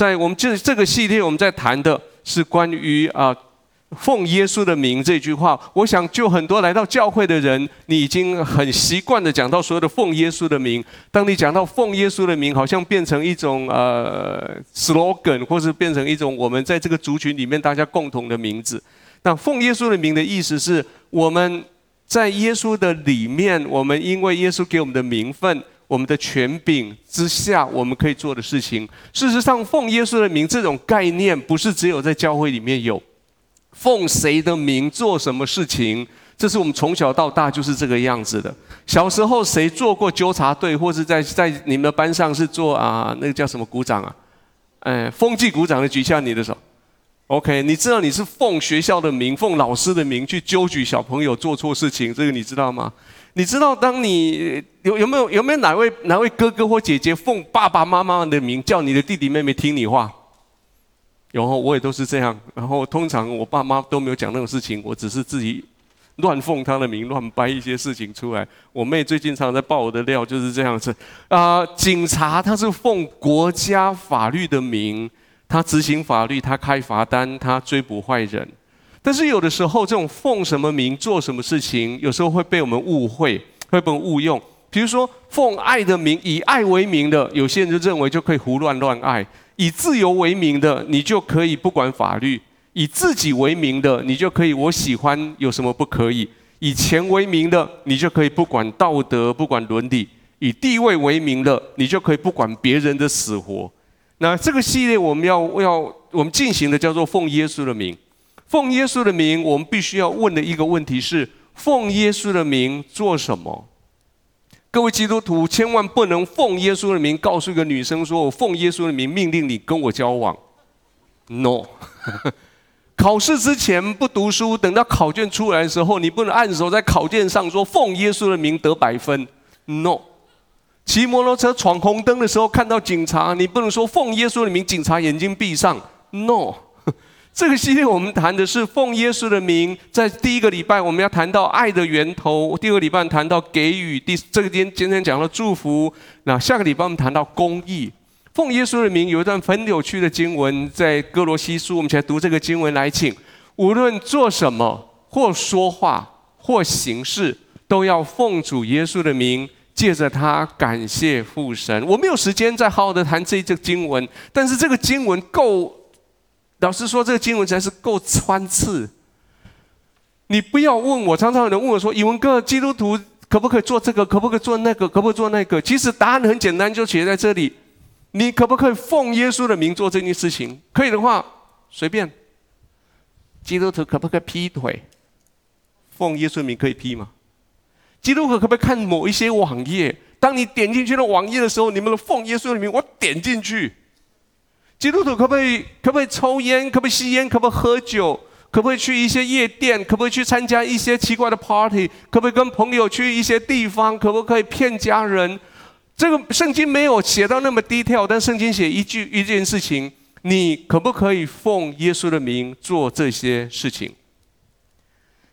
在我们这这个系列，我们在谈的是关于啊。奉耶稣的名这句话，我想就很多来到教会的人，你已经很习惯的讲到所有的奉耶稣的名。当你讲到奉耶稣的名，好像变成一种呃 slogan，或是变成一种我们在这个族群里面大家共同的名字。那奉耶稣的名的意思是，我们在耶稣的里面，我们因为耶稣给我们的名分、我们的权柄之下，我们可以做的事情。事实上，奉耶稣的名这种概念，不是只有在教会里面有。奉谁的名做什么事情？这是我们从小到大就是这个样子的。小时候谁做过纠察队，或是在在你们的班上是做啊那个叫什么鼓掌啊？哎，风纪股长的举下你的手。OK，你知道你是奉学校的名、奉老师的名去纠举小朋友做错事情，这个你知道吗？你知道当你有有没有有没有哪位哪位哥哥或姐姐奉爸爸妈妈的名叫你的弟弟妹妹听你话？然后我也都是这样，然后通常我爸妈都没有讲那种事情，我只是自己乱奉他的名，乱掰一些事情出来。我妹最近常在爆我的料，就是这样子。啊、警察他是奉国家法律的名，他执行法律，他开罚单，他追捕坏人。但是有的时候，这种奉什么名做什么事情，有时候会被我们误会，会被误用。比如说，奉爱的名，以爱为名的，有些人就认为就可以胡乱乱爱。以自由为名的，你就可以不管法律；以自己为名的，你就可以我喜欢有什么不可以；以钱为名的，你就可以不管道德、不管伦理；以地位为名的，你就可以不管别人的死活。那这个系列我们要要我们进行的叫做奉耶稣的名。奉耶稣的名，我们必须要问的一个问题是：奉耶稣的名做什么？各位基督徒，千万不能奉耶稣的名告诉一个女生说：“我奉耶稣的名命令你跟我交往。” No，考试之前不读书，等到考卷出来的时候，你不能按手在考卷上说“奉耶稣的名得百分”。No，骑摩托车闯红灯的时候看到警察，你不能说“奉耶稣的名”，警察眼睛闭上。No。这个系列我们谈的是奉耶稣的名，在第一个礼拜我们要谈到爱的源头，第二个礼拜谈到给予，第这个今今天讲到祝福，那下个礼拜我们谈到公义。奉耶稣的名有一段很有趣的经文，在哥罗西书，我们先读这个经文来，请无论做什么或说话或行事，都要奉主耶稣的名，借着他感谢父神。我没有时间再好好的谈这一节经文，但是这个经文够。老实说，这个经文才是够穿刺。你不要问我，常常有人问我说：“宇文哥，基督徒可不可以做这个？可不可以做那个？可不可以做那个？”其实答案很简单，就写在这里。你可不可以奉耶稣的名做这件事情？可以的话，随便。基督徒可不可以劈腿？奉耶稣的名可以劈吗？基督徒可不可以看某一些网页？当你点进去的网页的时候，你们的奉耶稣的名，我点进去。基督徒可不可以可不可以抽烟？可不可以吸烟？可不可以喝酒？可不可以去一些夜店？可不可以去参加一些奇怪的 party？可不可以跟朋友去一些地方？可不可以骗家人？这个圣经没有写到那么 detail，但圣经写一句一件事情：你可不可以奉耶稣的名做这些事情？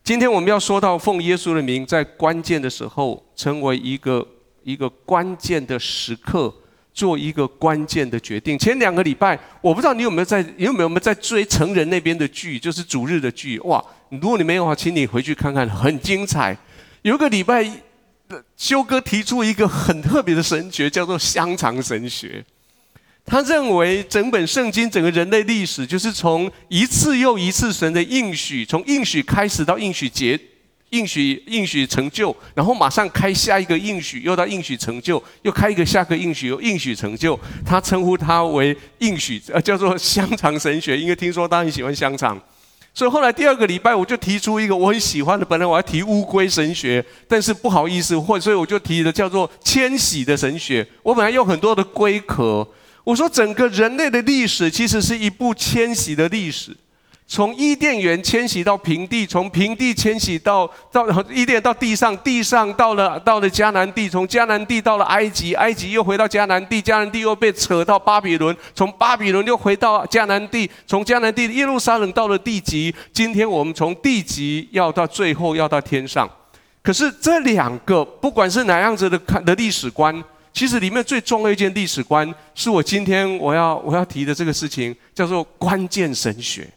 今天我们要说到奉耶稣的名，在关键的时候成为一个一个关键的时刻。做一个关键的决定。前两个礼拜，我不知道你有没有在，你有没有在追成人那边的剧，就是主日的剧。哇，如果你没有的话，请你回去看看，很精彩。有一个礼拜，修哥提出一个很特别的神学，叫做香肠神学。他认为整本圣经、整个人类历史，就是从一次又一次神的应许，从应许开始到应许结。应许应许成就，然后马上开下一个应许，又到应许成就，又开一个下个应许，又应许成就。他称呼他为应许，呃，叫做香肠神学。因为听说他很喜欢香肠，所以后来第二个礼拜我就提出一个我很喜欢的，本来我要提乌龟神学，但是不好意思，或所以我就提的叫做迁徙的神学。我本来用很多的龟壳，我说整个人类的历史其实是一部迁徙的历史。从伊甸园迁徙到平地，从平地迁徙到到伊甸到地上，地上到了到了迦南地，从迦南地到了埃及，埃及又回到迦南地，迦南地又被扯到巴比伦，从巴比伦又回到迦南地，从迦南地耶路撒冷到了地极。今天我们从地极要到最后要到天上，可是这两个不管是哪样子的看的历史观。其实里面最重要一件历史观，是我今天我要我要提的这个事情，叫做关键神学。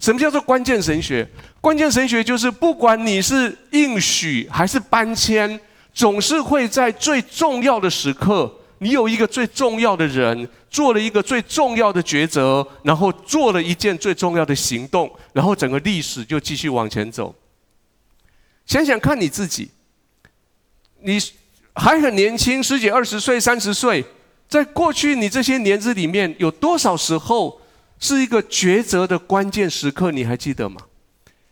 什么叫做关键神学？关键神学就是不管你是应许还是搬迁，总是会在最重要的时刻，你有一个最重要的人做了一个最重要的抉择，然后做了一件最重要的行动，然后整个历史就继续往前走。想想看你自己，你还很年轻，十几、二十岁、三十岁，在过去你这些年子里面，有多少时候是一个抉择的关键时刻？你还记得吗？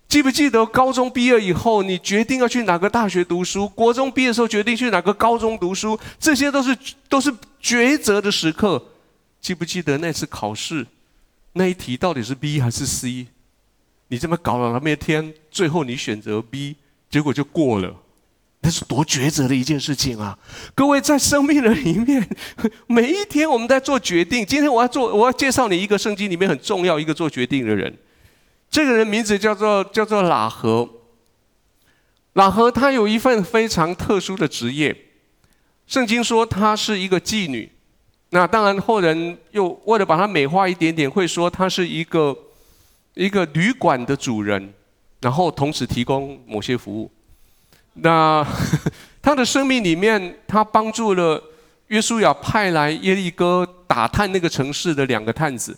记不记得高中毕业以后，你决定要去哪个大学读书？国中毕业的时候决定去哪个高中读书？这些都是都是抉择的时刻。记不记得那次考试，那一题到底是 B 还是 C？你这么搞了那么一天，最后你选择 B，结果就过了。那是多抉择的一件事情啊！各位在生命的里面，每一天我们在做决定。今天我要做，我要介绍你一个圣经里面很重要一个做决定的人。这个人名字叫做叫做喇合。喇合他有一份非常特殊的职业，圣经说他是一个妓女。那当然后人又为了把它美化一点点，会说他是一个一个旅馆的主人，然后同时提供某些服务。那 他的生命里面，他帮助了约书亚派来耶利哥打探那个城市的两个探子。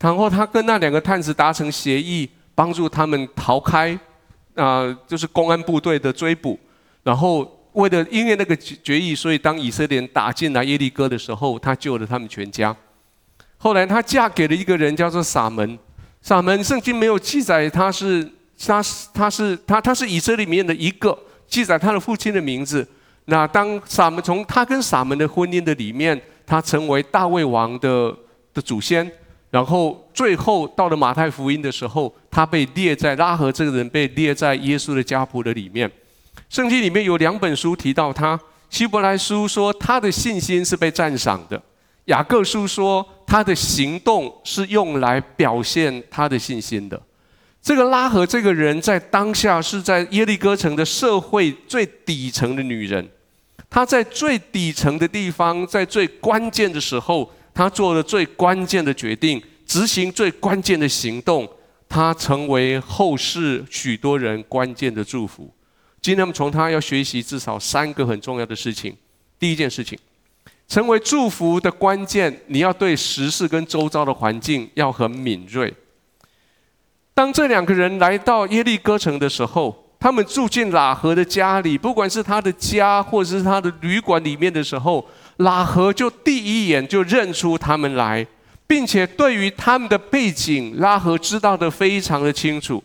然后他跟那两个探子达成协议，帮助他们逃开，啊、就是公安部队的追捕。然后为了因为那个决议，所以当以色列人打进来耶利哥的时候，他救了他们全家。后来他嫁给了一个人，叫做撒门。撒门圣经没有记载他是他是他是他他是以色列里面的一个，记载他的父亲的名字。那当撒门从他跟撒门的婚姻的里面，他成为大卫王的的祖先。然后最后到了马太福音的时候，他被列在拉合这个人被列在耶稣的家谱的里面。圣经里面有两本书提到他，希伯来书说他的信心是被赞赏的，雅各书说他的行动是用来表现他的信心的。这个拉合这个人在当下是在耶利哥城的社会最底层的女人，她在最底层的地方，在最关键的时候。她做了最关键的决定，执行最关键的行动，她成为后世许多人关键的祝福。今天我们从她要学习至少三个很重要的事情。第一件事情，成为祝福的关键，你要对时事跟周遭的环境要很敏锐。当这两个人来到耶利哥城的时候，他们住进喇合的家里，不管是他的家或者是他的旅馆里面的时候。喇合就第一眼就认出他们来，并且对于他们的背景，拉合知道得非常的清楚。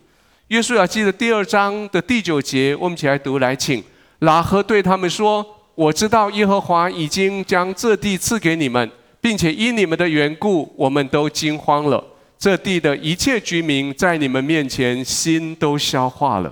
约书亚记的第二章的第九节，我们一起来读，来请。拉合对他们说：“我知道耶和华已经将这地赐给你们，并且因你们的缘故，我们都惊慌了。这地的一切居民在你们面前心都消化了。”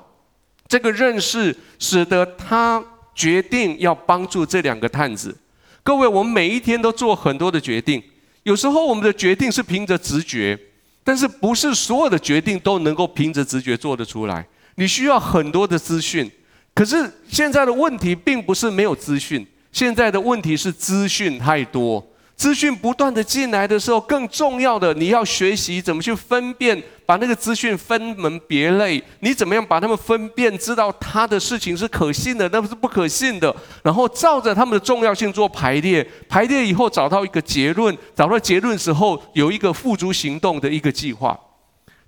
这个认识使得他决定要帮助这两个探子。各位，我们每一天都做很多的决定，有时候我们的决定是凭着直觉，但是不是所有的决定都能够凭着直觉做得出来。你需要很多的资讯，可是现在的问题并不是没有资讯，现在的问题是资讯太多。资讯不断的进来的时候，更重要的，你要学习怎么去分辨，把那个资讯分门别类。你怎么样把它们分辨，知道他的事情是可信的，那不是不可信的。然后照着他们的重要性做排列，排列以后找到一个结论，找到结论时候有一个付诸行动的一个计划。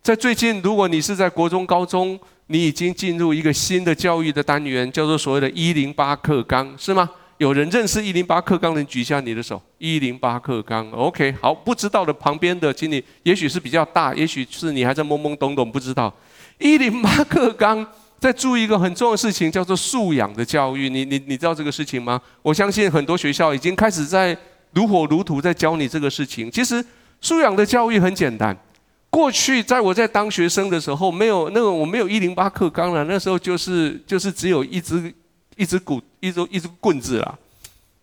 在最近，如果你是在国中、高中，你已经进入一个新的教育的单元，叫做所谓的“一零八课纲”，是吗？有人认识一零八课纲的，举一下你的手。一零八课纲，OK，好，不知道的旁边的，请你，也许是比较大，也许是你还在懵懵懂懂，不知道。一零八课纲 在注意一个很重要的事情，叫做素养的教育。你你你知道这个事情吗？我相信很多学校已经开始在如火如荼在教你这个事情。其实素养的教育很简单。过去在我在当学生的时候，没有那个我没有一零八课纲了，那时候就是就是只有一支。一支鼓，一支一支棍子啦，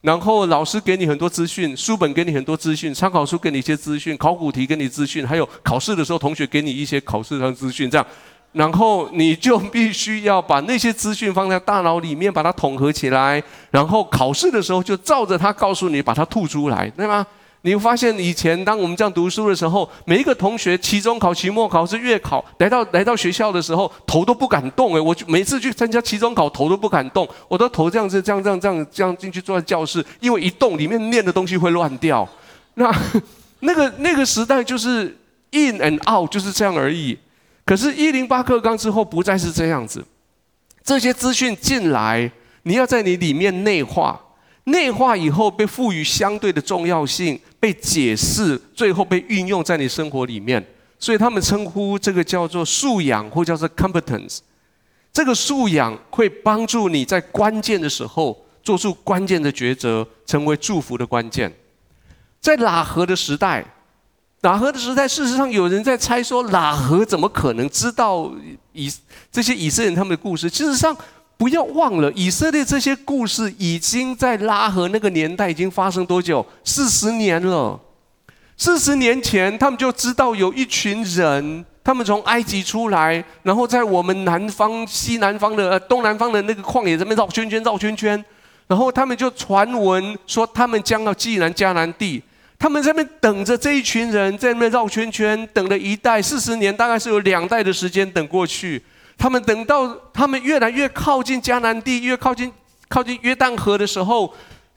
然后老师给你很多资讯，书本给你很多资讯，参考书给你一些资讯，考古题给你资讯，还有考试的时候同学给你一些考试上资讯，这样，然后你就必须要把那些资讯放在大脑里面，把它统合起来，然后考试的时候就照着它告诉你，把它吐出来，对吗？你会发现以前当我们这样读书的时候，每一个同学期中考、期末考是月考，来到来到学校的时候头都不敢动诶，我每次去参加期中考头都不敢动，我的头这样子这样这样这样这样进去坐在教室，因为一动里面念的东西会乱掉。那 那个那个时代就是 in and out 就是这样而已。可是，一零八课纲之后不再是这样子。这些资讯进来，你要在你里面内化，内化以后被赋予相对的重要性，被解释，最后被运用在你生活里面。所以他们称呼这个叫做素养，或叫做 competence。这个素养会帮助你在关键的时候做出关键的抉择，成为祝福的关键。在喇合的时代。喇合的时代，事实上有人在猜说，喇合怎么可能知道以这些以色列人他们的故事？事实上，不要忘了，以色列这些故事已经在拉合那个年代已经发生多久？四十年了。四十年前，他们就知道有一群人，他们从埃及出来，然后在我们南方、西南方的、东南方的那个旷野这边绕圈圈、绕圈圈，然后他们就传闻说，他们将要进南迦南地。他们在那边等着这一群人，在那边绕圈圈，等了一代四十年，大概是有两代的时间等过去。他们等到他们越来越靠近迦南地，越靠近靠近约旦河的时候，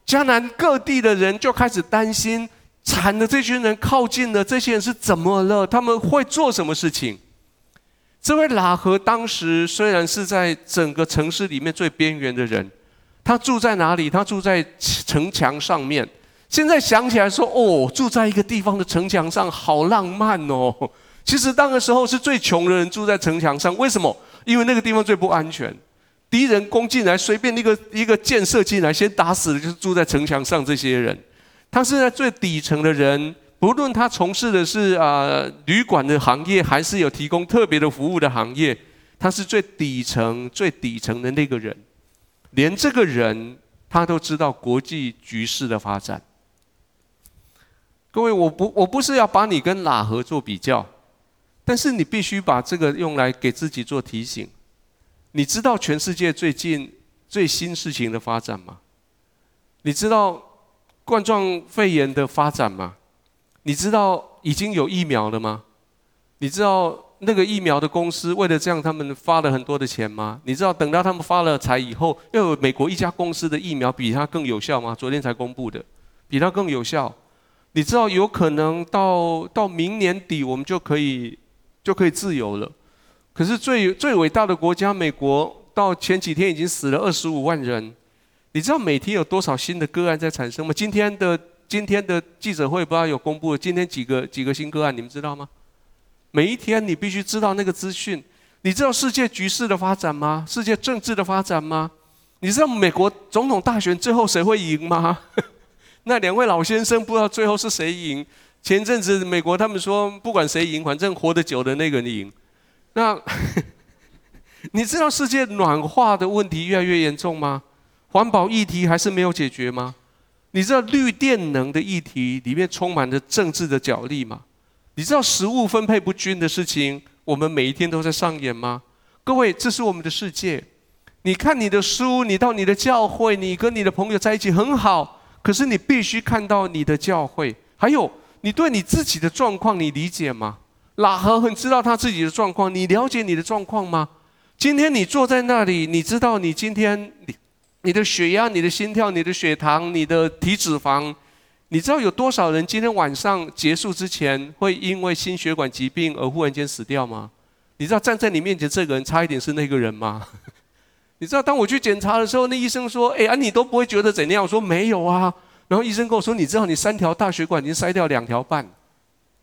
迦南各地的人就开始担心：惨的，这群人靠近了，这些人是怎么了？他们会做什么事情？这位喇合当时虽然是在整个城市里面最边缘的人，他住在哪里？他住在城墙上面。现在想起来说，哦，住在一个地方的城墙上，好浪漫哦。其实那个时候是最穷的人住在城墙上，为什么？因为那个地方最不安全，敌人攻进来，随便一个一个箭射进来，先打死的就是住在城墙上这些人。他是在最底层的人，不论他从事的是啊、旅馆的行业，还是有提供特别的服务的行业，他是最底层、最底层的那个人。连这个人他都知道国际局势的发展。各位，我不我不是要把你跟喇合做比较，但是你必须把这个用来给自己做提醒。你知道全世界最近最新事情的发展吗？你知道冠状肺炎的发展吗？你知道已经有疫苗了吗？你知道那个疫苗的公司为了这样，他们发了很多的钱吗？你知道等到他们发了财以后，又有美国一家公司的疫苗比它更有效吗？昨天才公布的，比它更有效。你知道有可能到到明年底我们就可以就可以自由了，可是最最伟大的国家美国到前几天已经死了二十五万人，你知道每天有多少新的个案在产生吗？今天的今天的记者会不知道有公布今天几个几个新个案，你们知道吗？每一天你必须知道那个资讯，你知道世界局势的发展吗？世界政治的发展吗？你知道美国总统大选最后谁会赢吗？那两位老先生不知道最后是谁赢？前阵子美国他们说，不管谁赢，反正活得久的那个人赢。那 你知道世界暖化的问题越来越严重吗？环保议题还是没有解决吗？你知道绿电能的议题里面充满着政治的角力吗？你知道食物分配不均的事情，我们每一天都在上演吗？各位，这是我们的世界。你看你的书，你到你的教会，你跟你的朋友在一起很好。可是你必须看到你的教会，还有你对你自己的状况，你理解吗？拉合很知道他自己的状况，你了解你的状况吗？今天你坐在那里，你知道你今天你你的血压、你的心跳、你的血糖、你的体脂肪，你知道有多少人今天晚上结束之前会因为心血管疾病而忽然间死掉吗？你知道站在你面前这个人差一点是那个人吗？你知道，当我去检查的时候，那医生说：“哎啊，你都不会觉得怎样？”我说：“没有啊。”然后医生跟我说：“你知道，你三条大血管已经塞掉两条半。”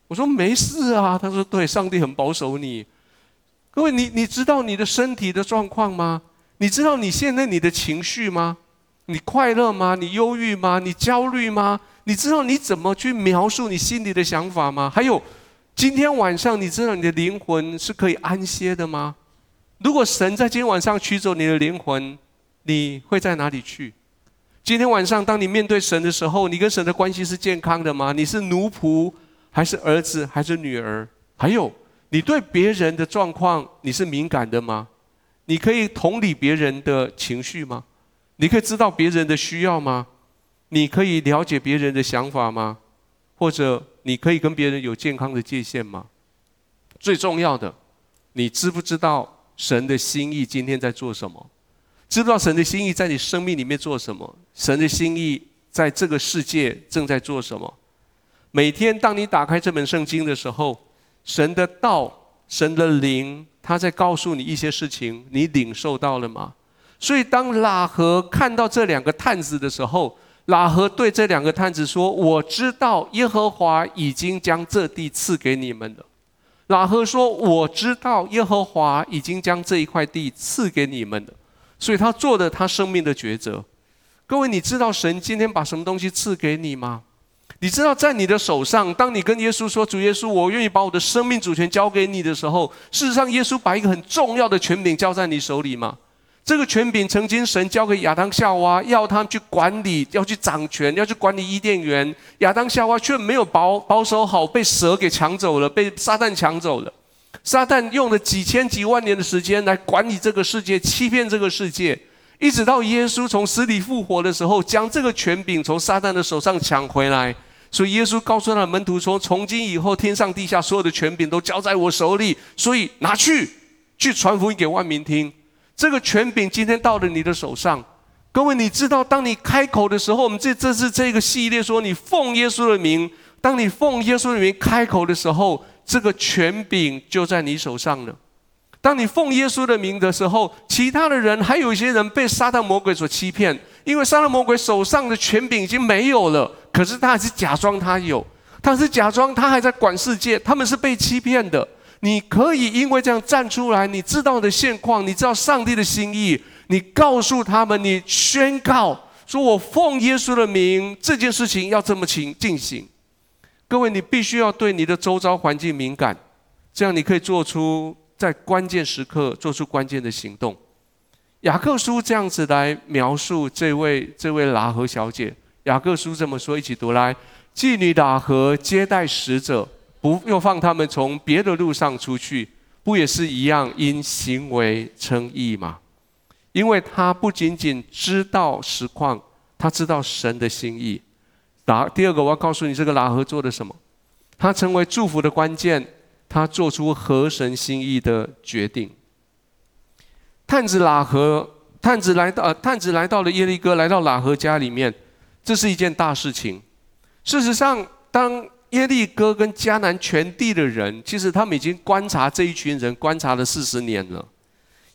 我说：“没事啊。”他说：“对，上帝很保守你。”各位，你你知道你的身体的状况吗？你知道你现在你的情绪吗？你快乐吗？你忧郁吗？你焦虑吗？你知道你怎么去描述你心里的想法吗？还有，今天晚上你知道你的灵魂是可以安歇的吗？如果神在今天晚上取走你的灵魂，你会在哪里去？今天晚上，当你面对神的时候，你跟神的关系是健康的吗？你是奴仆，还是儿子，还是女儿？还有，你对别人的状况你是敏感的吗？你可以同理别人的情绪吗？你可以知道别人的需要吗？你可以了解别人的想法吗？或者你可以跟别人有健康的界限吗？最重要的，你知不知道神的心意今天在做什么？知不知道神的心意在你生命里面做什么？神的心意在这个世界正在做什么？每天当你打开这本圣经的时候，神的道、神的灵，他在告诉你一些事情，你领受到了吗？所以当喇合看到这两个探子的时候，喇合对这两个探子说：“我知道耶和华已经将这地赐给你们了。”喇合说：“我知道耶和华已经将这一块地赐给你们了。”所以他做了他生命的抉择。各位，你知道神今天把什么东西赐给你吗？你知道在你的手上，当你跟耶稣说：“主耶稣，我愿意把我的生命主权交给你”的时候，事实上，耶稣把一个很重要的权柄交在你手里吗？这个权柄曾经神交给亚当夏娃，要他们去管理，要去掌权，要去管理伊甸园。亚当夏娃却没有保保守好，被蛇给抢走了，被撒旦抢走了。撒旦用了几千几万年的时间来管理这个世界，欺骗这个世界，一直到耶稣从死里复活的时候，将这个权柄从撒旦的手上抢回来。所以耶稣告诉他的门徒说：“从今以后，天上地下所有的权柄都交在我手里，所以拿去，去传福音给万民听。”这个权柄今天到了你的手上，各位，你知道，当你开口的时候，我们这这是这个系列说，你奉耶稣的名，当你奉耶稣的名开口的时候，这个权柄就在你手上了。当你奉耶稣的名的时候，其他的人还有一些人被撒旦魔鬼所欺骗，因为撒旦魔鬼手上的权柄已经没有了，可是他还是假装他有，他是假装他还在管世界，他们是被欺骗的。你可以因为这样站出来，你知道的现况，你知道上帝的心意，你告诉他们，你宣告说：“我奉耶稣的名，这件事情要这么行进行。”各位，你必须要对你的周遭环境敏感，这样你可以做出在关键时刻做出关键的行动。雅各书这样子来描述这位这位喇合小姐。雅各书这么说，一起读来：妓女喇合接待使者。不又放他们从别的路上出去，不也是一样因行为称义吗？因为他不仅仅知道实况，他知道神的心意。打第二个，我要告诉你，这个喇合做的什么？他成为祝福的关键，他做出合神心意的决定。探子喇合，探子来到，呃，探子来到了耶利哥，来到喇合家里面，这是一件大事情。事实上，当耶利哥跟迦南全地的人，其实他们已经观察这一群人，观察了四十年了。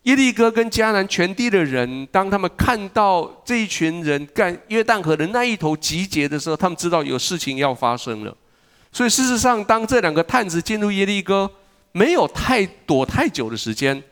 耶利哥跟迦南全地的人，当他们看到这一群人干约旦河的那一头集结的时候，他们知道有事情要发生了。所以事实上，当这两个探子进入耶利哥，没有太躲太久的时间，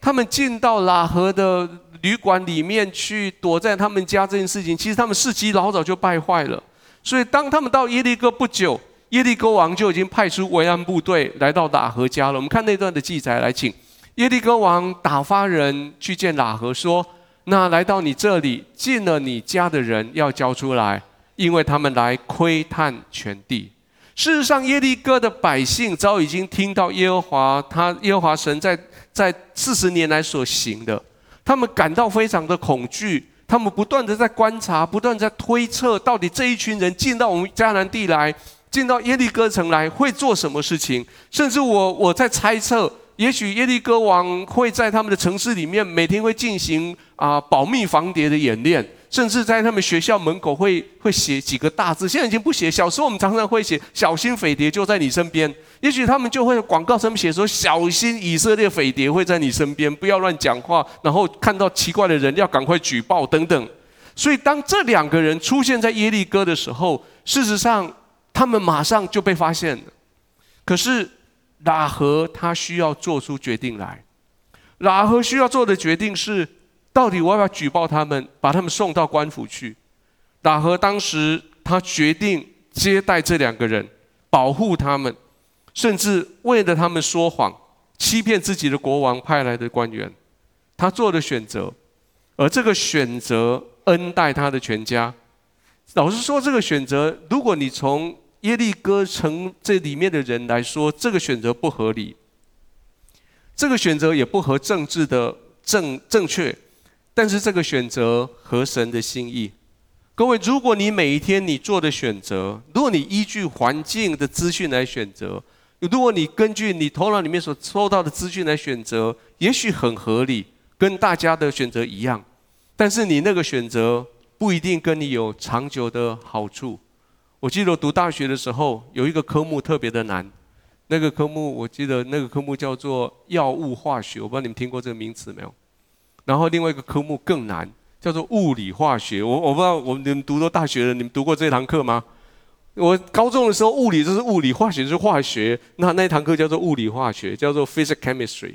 他们进到喇合的旅馆里面去，躲在他们家这件事情，其实他们士气老早就败坏了。所以当他们到耶利哥不久，耶利哥王就已经派出维安部队来到喇合家了。我们看那段的记载来，请耶利哥王打发人去见喇合，说：“那来到你这里进了你家的人要交出来，因为他们来窥探全地。”事实上，耶利哥的百姓早已经听到耶和华他耶和华神在在四十年来所行的，他们感到非常的恐惧，他们不断的在观察，不断在推测，到底这一群人进到我们迦南地来。进到耶利哥城来会做什么事情？甚至我我在猜测，也许耶利哥王会在他们的城市里面每天会进行啊保密防谍的演练，甚至在他们学校门口会会写几个大字。现在已经不写，小时候我们常常会写“小心匪谍就在你身边”。也许他们就会广告上面写说“小心以色列匪谍会在你身边，不要乱讲话”，然后看到奇怪的人要赶快举报等等。所以当这两个人出现在耶利哥的时候，事实上。他们马上就被发现了，可是喇合他需要做出决定来。喇合需要做的决定是：到底我要不要举报他们，把他们送到官府去？喇合当时他决定接待这两个人，保护他们，甚至为了他们说谎，欺骗自己的国王派来的官员。他做的选择，而这个选择恩待他的全家。老实说，这个选择，如果你从耶利哥城这里面的人来说，这个选择不合理，这个选择也不合政治的正正确，但是这个选择合神的心意。各位，如果你每一天你做的选择，如果你依据环境的资讯来选择，如果你根据你头脑里面所收到的资讯来选择，也许很合理，跟大家的选择一样，但是你那个选择不一定跟你有长久的好处。我记得读大学的时候，有一个科目特别的难。那个科目，我记得那个科目叫做药物化学，我不知道你们听过这个名词没有？然后另外一个科目更难，叫做物理化学。我我不知道我们你们读过大学的，你们读过这堂课吗？我高中的时候，物理就是物理，化学就是化学。那那一堂课叫做物理化学，叫做 physical chemistry。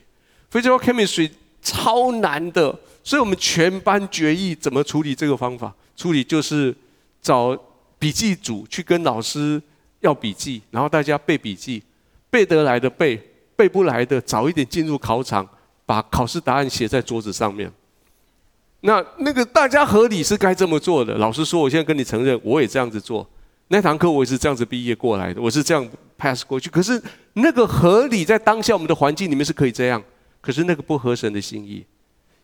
physical chemistry 超难的，所以我们全班决议怎么处理这个方法？处理就是找笔记组去跟老师要笔记，然后大家背笔记。背得来的背，背不来的早一点进入考场，把考试答案写在桌子上面。那那个大家合理是该这么做的。老师说，我现在跟你承认，我也这样子做。那堂课我也是这样子毕业过来的，我是这样 pass 过去。可是那个合理在当下我们的环境里面是可以这样，可是那个不合神的心意。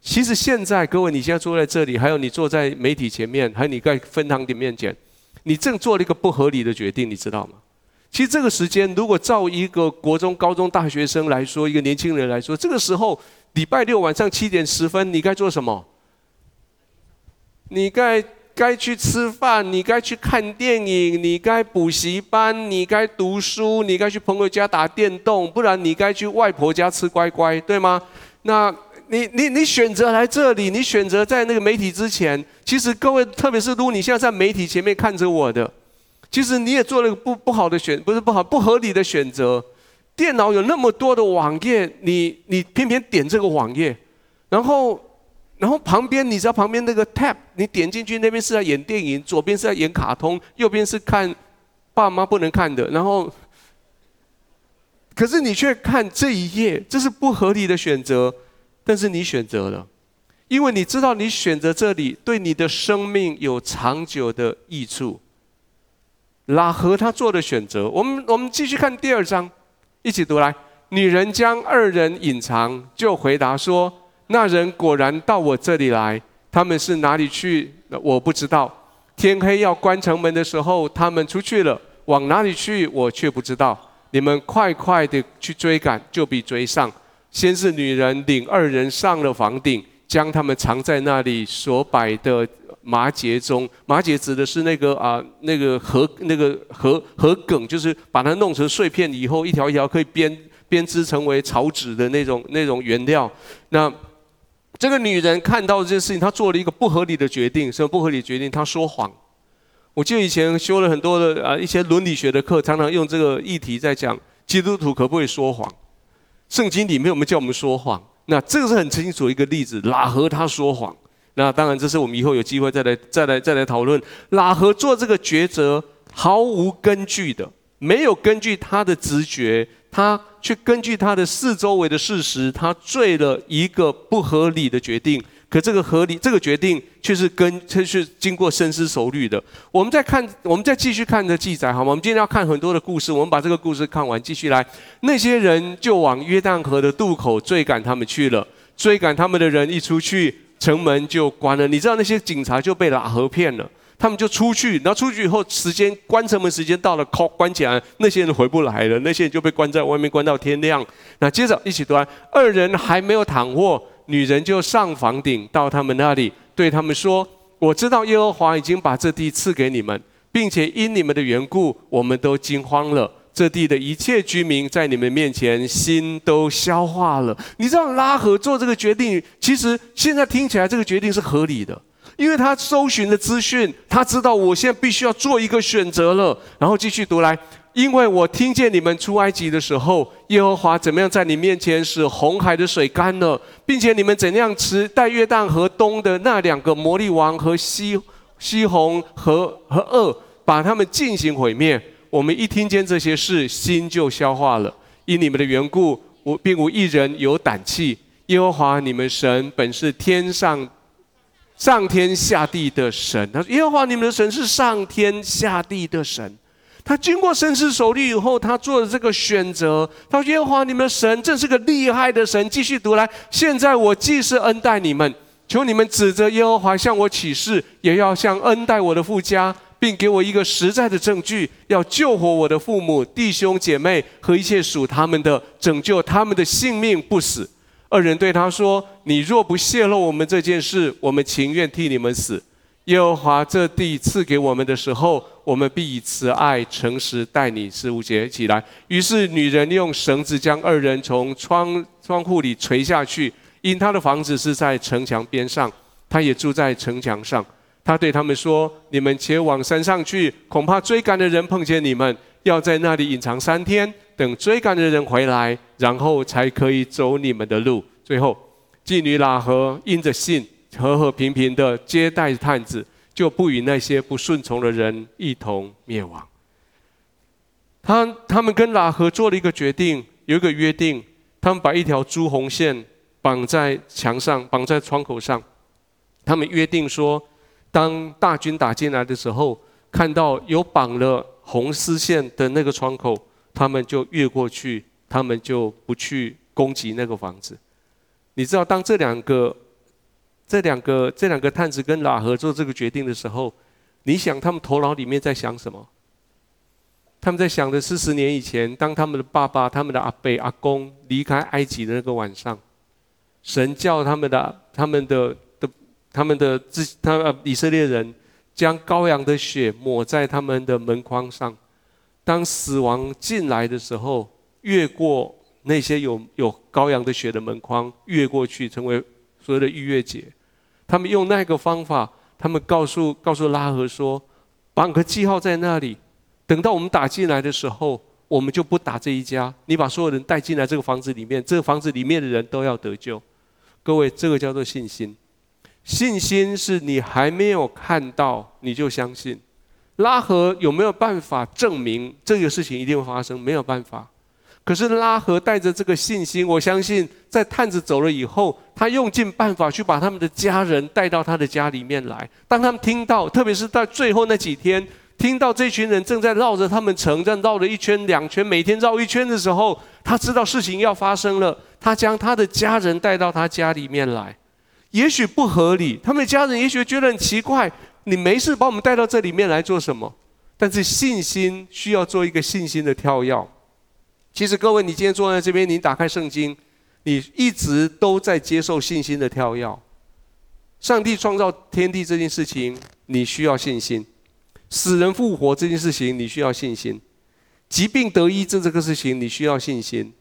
其实现在各位，你现在坐在这里，还有你坐在媒体前面，还有你在分堂里面前，你正做了一个不合理的决定，你知道吗？其实这个时间，如果照一个国中、高中、大学生来说，一个年轻人来说，这个时候礼拜六晚上七点十分，你该做什么？你该该去吃饭，你该去看电影，你该补习班，你该读书，你该去朋友家打电动，不然你该去外婆家吃乖乖，对吗？那你你你选择来这里，你选择在那个媒体之前，其实各位，特别是如果你现在在媒体前面看着我的。其实你也做了一个不不好的选，不是不好，不合理的选择。电脑有那么多的网页，你你偏偏点这个网页，然后然后旁边你知道旁边那个 tab，你点进去那边是在演电影，左边是在演卡通，右边是看爸妈不能看的。然后，可是你却看这一页，这是不合理的选择，但是你选择了，因为你知道你选择这里对你的生命有长久的益处。拉和他做的选择，我们我们继续看第二章，一起读来。女人将二人隐藏，就回答说：“那人果然到我这里来，他们是哪里去？我不知道。天黑要关城门的时候，他们出去了，往哪里去？我却不知道。你们快快的去追赶，就必追上。先是女人领二人上了房顶，将他们藏在那里所摆的。”麻秸中，麻秸指的是那个啊，那个禾，那个禾禾梗，就是把它弄成碎片以后，一条一条可以编编织成为草纸的那种 那种原料。那这个女人看到这件事情，她做了一个不合理的决定，什么不合理决定？她说谎。我记得以前修了很多的啊一些伦理学的课，常常用这个议题在讲基督徒可不可以说谎？圣经里面有没有叫我们说谎？那这个是很清楚一个例子，喇合他说谎。那当然，这是我们以后有机会再来、再来、再来讨论。喇合做这个抉择毫无根据的，没有根据他的直觉，他却根据他的四周围的事实，他做了一个不合理的决定。可这个合理，这个决定却是跟却是经过深思熟虑的。我们再看，我们再继续看这记载，好吗？我们今天要看很多的故事，我们把这个故事看完，继续来。那些人就往约旦河的渡口追赶他们去了。追赶他们的人一出去。城门就关了，你知道那些警察就被喇合骗了，他们就出去，然后出去以后，时间关城门时间到了，关起来，那些人回不来了，那些人就被关在外面，关到天亮。那接着一起读，二人还没有躺卧，女人就上房顶到他们那里，对他们说：“我知道耶和华已经把这地赐给你们，并且因你们的缘故，我们都惊慌了。”这地的一切居民在你们面前心都消化了。你知道拉合做这个决定，其实现在听起来这个决定是合理的，因为他搜寻的资讯，他知道我现在必须要做一个选择了。然后继续读来，因为我听见你们出埃及的时候，耶和华怎么样在你面前使红海的水干了，并且你们怎样持在约旦河东的那两个魔力王和西西红和和恶，把他们进行毁灭。我们一听见这些事，心就消化了。因你们的缘故，我并无一人有胆气。耶和华你们神本是天上上天下地的神。他说：“耶和华你们的神是上天下地的神。”他经过深思熟虑以后，他做了这个选择。他说：“耶和华你们的神真是个厉害的神。”继续读来，现在我既是恩待你们，求你们指着耶和华向我起誓，也要向恩待我的父家，并给我一个实在的证据，要救活我的父母、弟兄姐妹和一切属他们的，拯救他们的性命不死。二人对他说：“你若不泄露我们这件事，我们情愿替你们死。耶和华这地赐给我们的时候，我们必以慈爱、诚实待你。”十五节起来。于是女人用绳子将二人从窗窗户里垂下去，因他的房子是在城墙边上，他也住在城墙上。他对他们说：“你们且往山上去，恐怕追赶的人碰见你们，要在那里隐藏三天。”等追赶的人回来，然后才可以走你们的路。最后，妓女喇合因着信，和和平平的接待探子，就不与那些不顺从的人一同灭亡。他他们跟喇合做了一个决定，有一个约定，他们把一条朱红线绑在墙上，绑在窗口上。他们约定说，当大军打进来的时候，看到有绑了红丝线的那个窗口。他们就越过去，他们就不去攻击那个房子。你知道，当这两个、这两个、这两个探子跟喇合做这个决定的时候，你想他们头脑里面在想什么？他们在想的四十年以前，当他们的爸爸、他们的阿伯、阿公离开埃及的那个晚上，神叫他们的、他们的、的、他们的自他们以色列人将羔羊的血抹在他们的门框上。当死亡进来的时候，越过那些有有羔羊的血的门框，越过去成为所谓的逾越节。他们用那个方法，他们告诉告诉拉合说，绑个记号在那里，等到我们打进来的时候，我们就不打这一家。你把所有人带进来这个房子里面，这个房子里面的人都要得救。各位，这个叫做信心。信心是你还没有看到，你就相信。拉合有没有办法证明这个事情一定会发生？没有办法。可是拉合带着这个信心，我相信在探子走了以后，他用尽办法去把他们的家人带到他的家里面来。当他们听到，特别是在最后那几天，听到这群人正在绕着他们城这样绕了一圈、两圈，每天绕一圈的时候，他知道事情要发生了。他将他的家人带到他家里面来，也许不合理，他们家人也许觉得很奇怪。你没事把我们带到这里面来做什么？但是信心需要做一个信心的跳跃。其实各位，你今天坐在这边，你打开圣经，你一直都在接受信心的跳跃。上帝创造天地这件事情，你需要信心；死人复活这件事情，你需要信心；疾病得医治这个事情，你需要信心；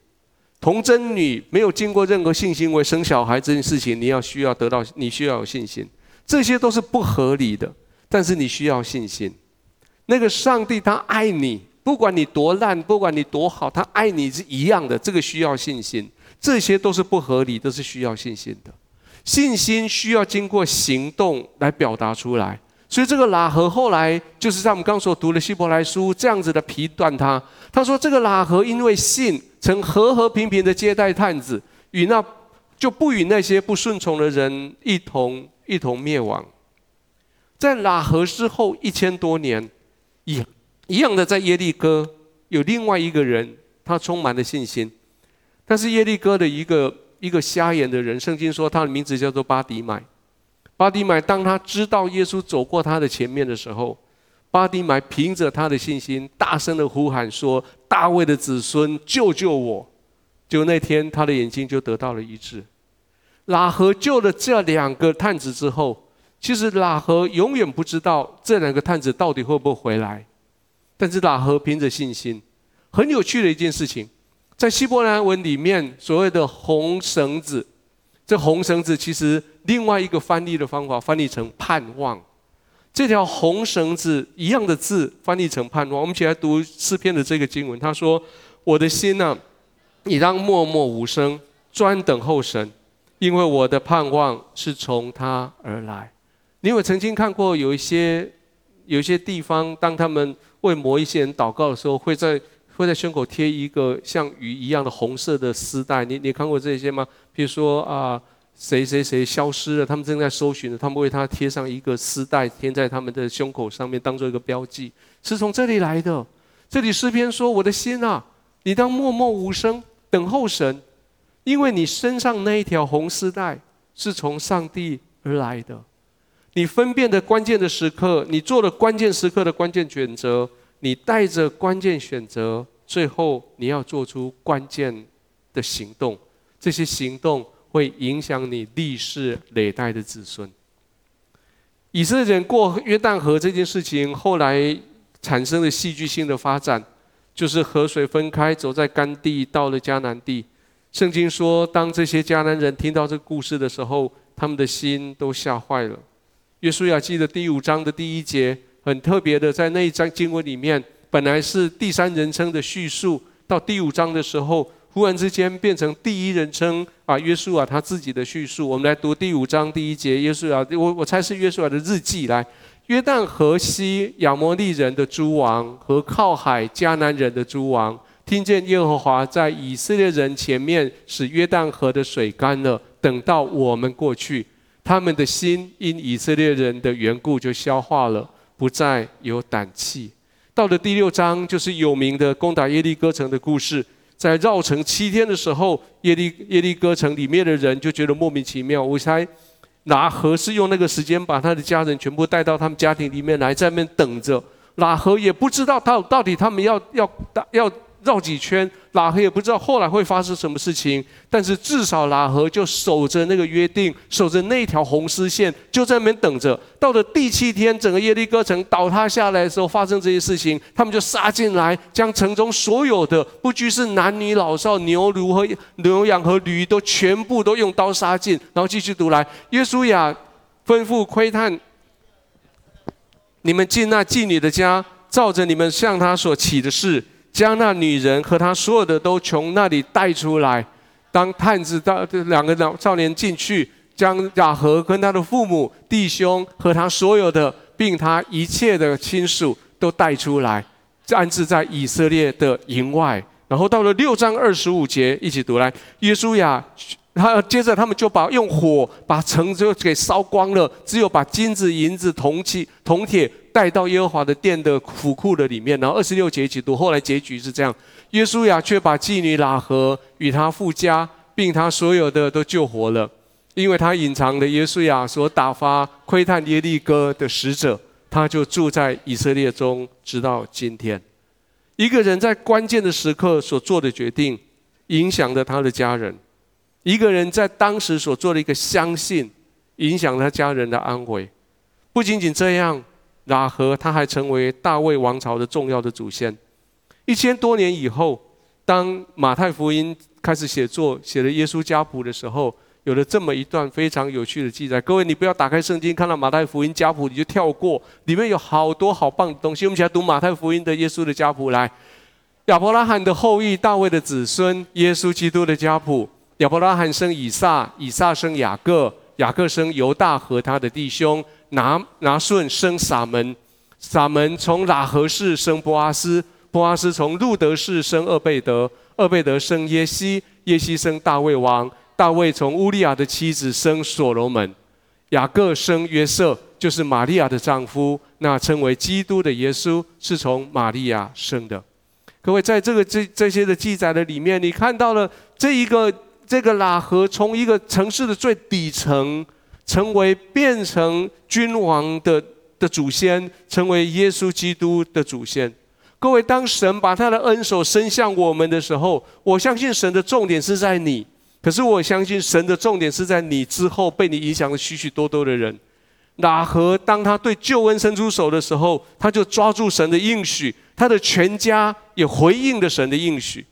童贞女没有经过任何性行为生小孩这件事情，你要需要得到，你需要有信心。这些都是不合理的，但是你需要信心。那个上帝他爱你，不管你多烂，不管你多好，他爱你是一样的。这个需要信心。这些都是不合理，都是需要信心的。信心需要经过行动来表达出来。所以这个喇合后来就是在我们刚所读的希伯来书这样子的皮断他。他说这个喇合因为信，曾和和平平的接待探子，与那就不与那些不顺从的人一同。一同灭亡。在喇合之后一千多年，一一样的在耶利哥有另外一个人，他充满了信心。但是耶利哥的一个一个瞎眼的人，圣经说他的名字叫做巴迪买。巴迪买当他知道耶稣走过他的前面的时候，巴迪买凭着他的信心，大声的呼喊说：“大卫的子孙，救救我！”就那天他的眼睛就得到了医治。喇合救了这两个探子之后，其实喇合永远不知道这两个探子到底会不会回来。但是喇合凭着信心，很有趣的一件事情，在希伯来文里面所谓的红绳子，这红绳子其实另外一个翻译的方法翻译成盼望。这条红绳子一样的字翻译成盼望。我们一起来读诗篇的这个经文，他说：“我的心呐、啊，你当默默无声，专等候神。”因为我的盼望是从他而来。你有曾经看过有一些有一些地方，当他们为某一些人祷告的时候，会在会在胸口贴一个像鱼一样的红色的丝带。你你看过这些吗？比如说啊，谁谁谁消失了，他们正在搜寻，他们为他贴上一个丝带，贴在他们的胸口上面，当做一个标记，是从这里来的。这里诗篇说：“我的心啊，你当默默无声，等候神，因为你身上那一条红丝带是从上帝而来的。你分辨的关键的时刻，你做了关键时刻的关键选择，你带着关键选择，最后你要做出关键的行动。这些行动会影响你历世累代的子孙。”以色列人过约旦河这件事情，后来产生了戏剧性的发展，就是河水分开，走在干地，到了迦南地。圣经说，当这些迦南人听到这个故事的时候，他们的心都吓坏了。约书亚记的第五章的第一节，很特别的，在那一章经文里面，本来是第三人称的叙述，到第五章的时候。忽然之间变成第一人称啊，约书亚他自己的叙述。我们来读第五章第一节，约书亚，我我猜是约书亚的日记。来，约旦河西亚摩利人的诸王和靠海迦南人的诸王，听见耶和华在以色列人前面使约旦河的水干了，等到我们过去，他们的心因以色列人的缘故就消化了，不再有胆气。到了第六章，就是有名的攻打耶利哥城的故事。在绕城七天的时候，耶利耶利哥城里面的人就觉得莫名其妙。我猜喇合是用那个时间把他的家人全部带到他们家庭里面来，在那边等着。喇合也不知道到到底他们要要要。绕几圈，拉合也不知道后来会发生什么事情，但是至少拉合就守着那个约定，守着那条红丝线，就在那边等着。到了第七天，整个耶利哥城倒塌下来的时候，发生这些事情，他们就杀进来，将城中所有的，不拘是男女老少、牛驴和牛羊和驴，都全部都用刀杀尽。然后继续读来，耶稣雅吩咐窥探，你们进那妓女的家，照着你们向她所起的誓。将那女人和她所有的都从那里带出来。当探子到这两个老少年进去，将雅和跟他的父母、弟兄和他所有的，并他一切的亲属都带出来，安置在以色列的营外。然后到了六章二十五节，一起读来。约书亚，他接着他们就把用火把城就给烧光了，只有把金子、银子、铜器、铜铁。带到耶和华的殿的府库的里面，然后二十六节一起读。后来结局是这样：耶稣亚却把妓女喇合与他父家，并他所有的都救活了，因为他隐藏的耶稣亚所打发窥探耶利哥的使者，他就住在以色列中，直到今天。一个人在关键的时刻所做的决定，影响了他的家人；一个人在当时所做的一个相信，影响了他家人的安危。不仅仅这样。喇合他还成为大卫王朝的重要的祖先。一千多年以后，当马太福音开始写作，写了耶稣家谱的时候，有了这么一段非常有趣的记载。各位，你不要打开圣经看到马太福音家谱你就跳过，里面有好多好棒的东西。我们一起来读马太福音的耶稣的家谱来。亚伯拉罕的后裔，大卫的子孙，耶稣基督的家谱。亚伯拉罕生以撒，以撒生雅各，雅各生犹大和他的弟兄。拿拿顺生撒门，撒门从喇合氏生波阿斯，波阿斯从路得氏生厄贝德，厄贝德生耶西，耶西生大卫王，大卫从乌利亚的妻子生所罗门，雅各生约瑟，就是玛利亚的丈夫，那称为基督的耶稣是从玛利亚生的。各位，在这个这这些的记载的里面，你看到了这一个这个喇合从一个城市的最底层。成为变成君王的的祖先，成为耶稣基督的祖先。各位，当神把他的恩手伸向我们的时候，我相信神的重点是在你。可是我相信神的重点是在你之后被你影响了许许多多的人。喇合当他对救恩伸出手的时候，他就抓住神的应许，他的全家也回应了神的应许。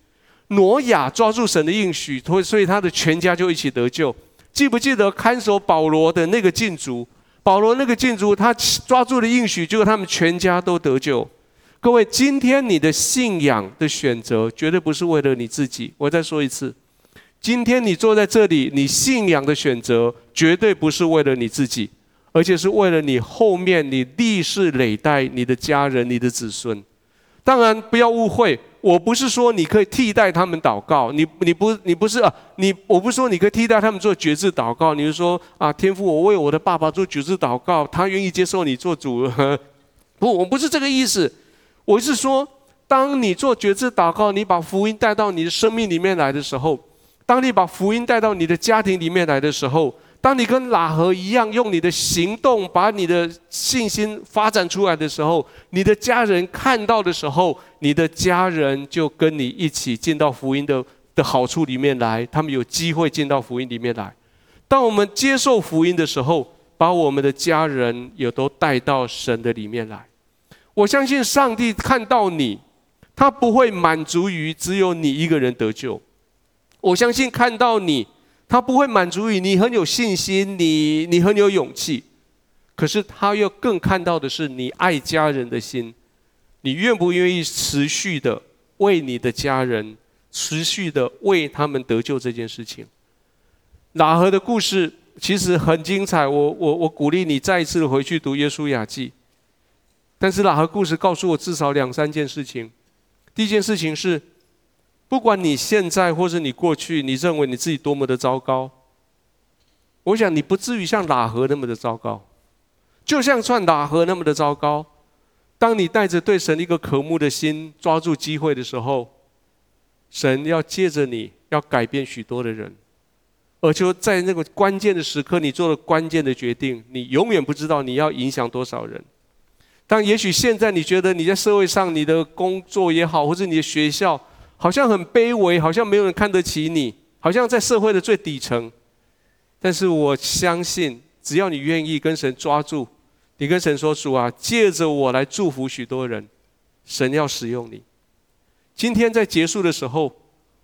挪亚抓住神的应许，所所以他的全家就一起得救。记不记得看守保罗的那个禁足？保罗那个禁足，他抓住了应许，结果他们全家都得救。各位，今天你的信仰的选择绝对不是为了你自己。我再说一次，今天你坐在这里，你信仰的选择绝对不是为了你自己，而且是为了你后面你历世累代你的家人、你的子孙。当然，不要误会。我不是说你可以替代他们祷告，你你不你不是啊，你我不是说你可以替代他们做决志祷告。你是说啊，天父，我为我的爸爸做决志祷告，他愿意接受你做主。不，我不是这个意思。我是说，当你做决志祷告，你把福音带到你的生命里面来的时候，当你把福音带到你的家庭里面来的时候，当你跟喇合一样，用你的行动把你的信心发展出来的时候，你的家人看到的时候，你的家人就跟你一起进到福音的的好处里面来，他们有机会进到福音里面来。当我们接受福音的时候，把我们的家人也都带到神的里面来。我相信上帝看到你。他不会满足于只有你一个人得救，我相信看到你，他不会满足于你很有信心，你你很有勇气，可是他要更看到的是你爱家人的心，你愿不愿意持续的为你的家人，持续的为他们得救这件事情。喇合的故事其实很精彩，我我我鼓励你再一次回去读《耶稣雅记》，但是喇合故事告诉我至少两三件事情。第一件事情是，不管你现在或是你过去，你认为你自己多么的糟糕，我想你不至于像喇合那么的糟糕，就像算喇合那么的糟糕。当你带着对神一个渴慕的心，抓住机会的时候，神要借着你要改变许多的人，而就在那个关键的时刻，你做了关键的决定，你永远不知道你要影响多少人。但也许现在你觉得你在社会上，你的工作也好，或者你的学校，好像很卑微，好像没有人看得起你，好像在社会的最底层。但是我相信，只要你愿意跟神抓住，你跟神说：“主啊，借着我来祝福许多人，神要使用你。”今天在结束的时候，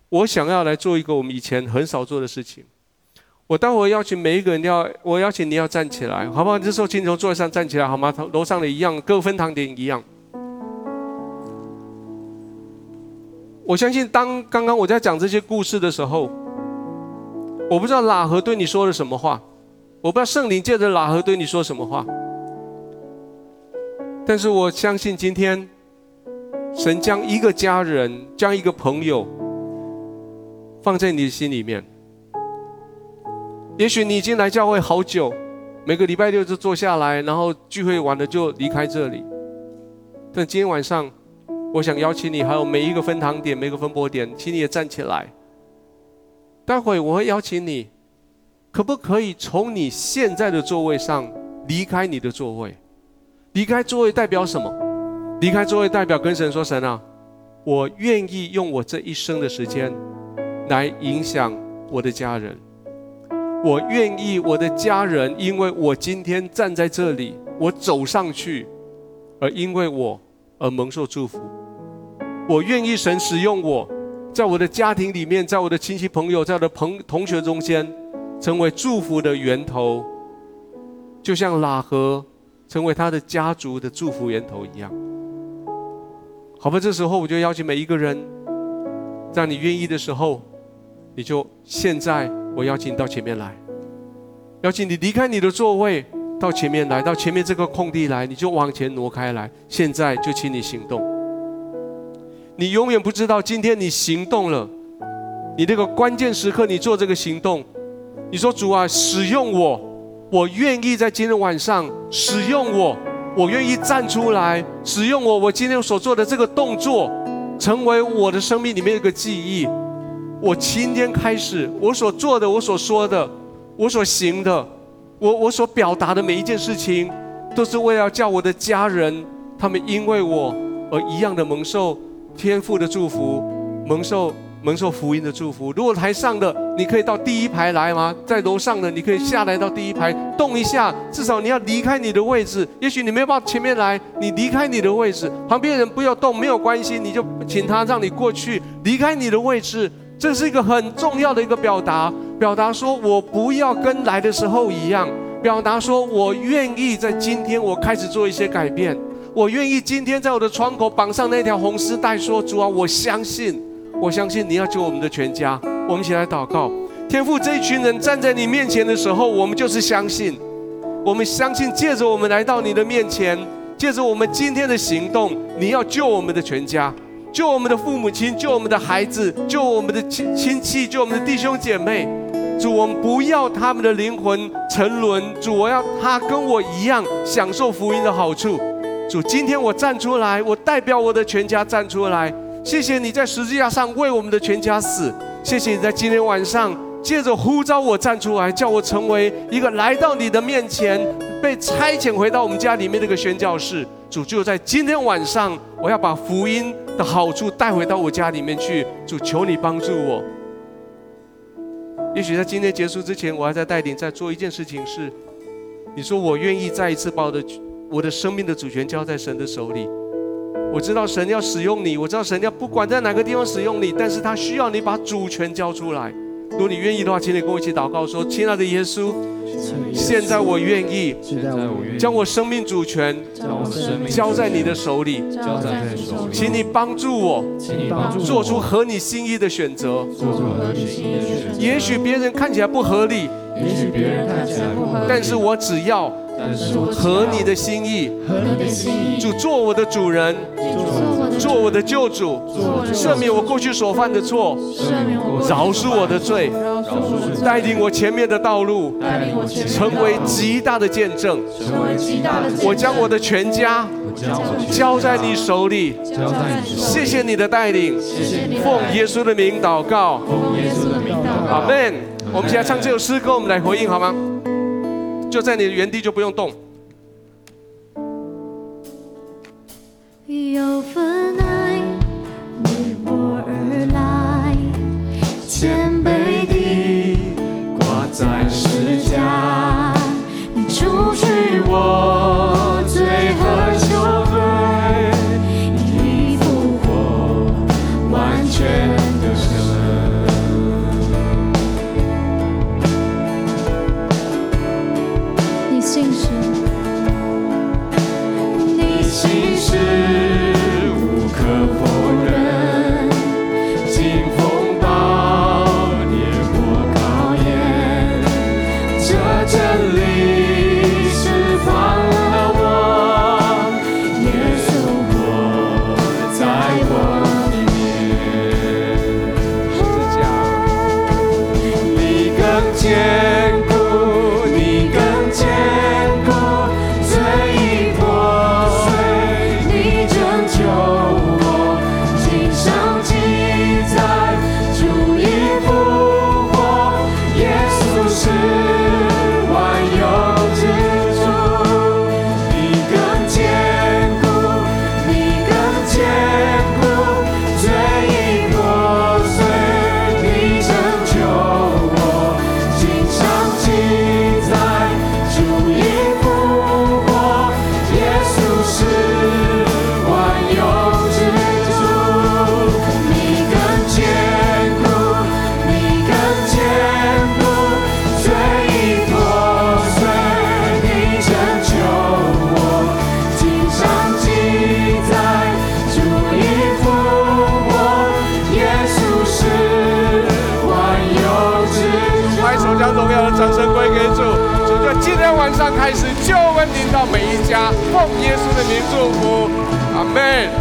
我想要来做一个我们以前很少做的事情。我待会邀请每一个人要，我邀请你要站起来，好不好？这时候请从座位上站起来，好吗？楼上的一样，各分堂点一样。我相信，当刚刚我在讲这些故事的时候，我不知道喇合对你说了什么话，我不知道圣灵借着喇合对你说什么话，但是我相信今天，神将一个家人，将一个朋友放在你的心里面。也许你已经来教会好久，每个礼拜六就坐下来，然后聚会完了就离开这里。但今天晚上，我想邀请你，还有每一个分堂点、每个分播点，请你也站起来。待会我会邀请你，可不可以从你现在的座位上离开你的座位？离开座位代表什么？离开座位代表跟神说：“神啊，我愿意用我这一生的时间来影响我的家人。”我愿意我的家人，因为我今天站在这里，我走上去，而因为我而蒙受祝福。我愿意神使用我，在我的家庭里面，在我的亲戚朋友，在我的朋同学中间，成为祝福的源头，就像喇合成为他的家族的祝福源头一样。好吧，这时候我就邀请每一个人，在你愿意的时候，你就现在。我邀请你到前面来，邀请你离开你的座位，到前面来，到前面这个空地来，你就往前挪开来。现在就请你行动。你永远不知道今天你行动了，你那个关键时刻你做这个行动，你说主啊，使用我，我愿意在今天晚上使用我，我愿意站出来使用我，我今天所做的这个动作，成为我的生命里面一个记忆。我今天开始，我所做的，我所说的，我所行的，我我所表达的每一件事情，都是为了叫我的家人，他们因为我而一样的蒙受天父的祝福，蒙受蒙受福音的祝福。如果台上的你可以到第一排来吗？在楼上的你可以下来到第一排动一下，至少你要离开你的位置。也许你没有办法前面来，你离开你的位置，旁边人不要动，没有关系，你就请他让你过去，离开你的位置。这是一个很重要的一个表达，表达说我不要跟来的时候一样，表达说我愿意在今天我开始做一些改变，我愿意今天在我的窗口绑上那条红丝带，说主啊，我相信，我相信你要救我们的全家。我们一起来祷告，天父，这一群人站在你面前的时候，我们就是相信，我们相信借着我们来到你的面前，借着我们今天的行动，你要救我们的全家。救我们的父母亲，救我们的孩子，救我们的亲亲戚，救我们的弟兄姐妹。主，我们不要他们的灵魂沉沦。主，我要他跟我一样享受福音的好处。主，今天我站出来，我代表我的全家站出来。谢谢你在十字架上为我们的全家死。谢谢你在今天晚上借着呼召我站出来，叫我成为一个来到你的面前，被差遣回到我们家里面这个宣教士。主，就在今天晚上，我要把福音的好处带回到我家里面去。主，求你帮助我。也许在今天结束之前，我还在带领在做一件事情是，你说我愿意再一次把我的我的生命的主权交在神的手里。我知道神要使用你，我知道神要不管在哪个地方使用你，但是他需要你把主权交出来。如果你愿意的话，请你跟我一起祷告说：亲爱的耶稣。现在我愿意，将我生命主权交在你的手里，请你帮助我，做出合你心意的选择。也许别人看起来不合理，但是我只要。合你的心意，主做我的主人，做我的救主，赦免我过去所犯的错，饶恕我的罪，带领我前面的道路，成为极大的见证。我将我的全家交在你手里，谢谢你的带领，奉耶稣的名祷告，阿门。我们现在唱这首诗歌，我们来回应好吗？就在你的原地，就不用动。有份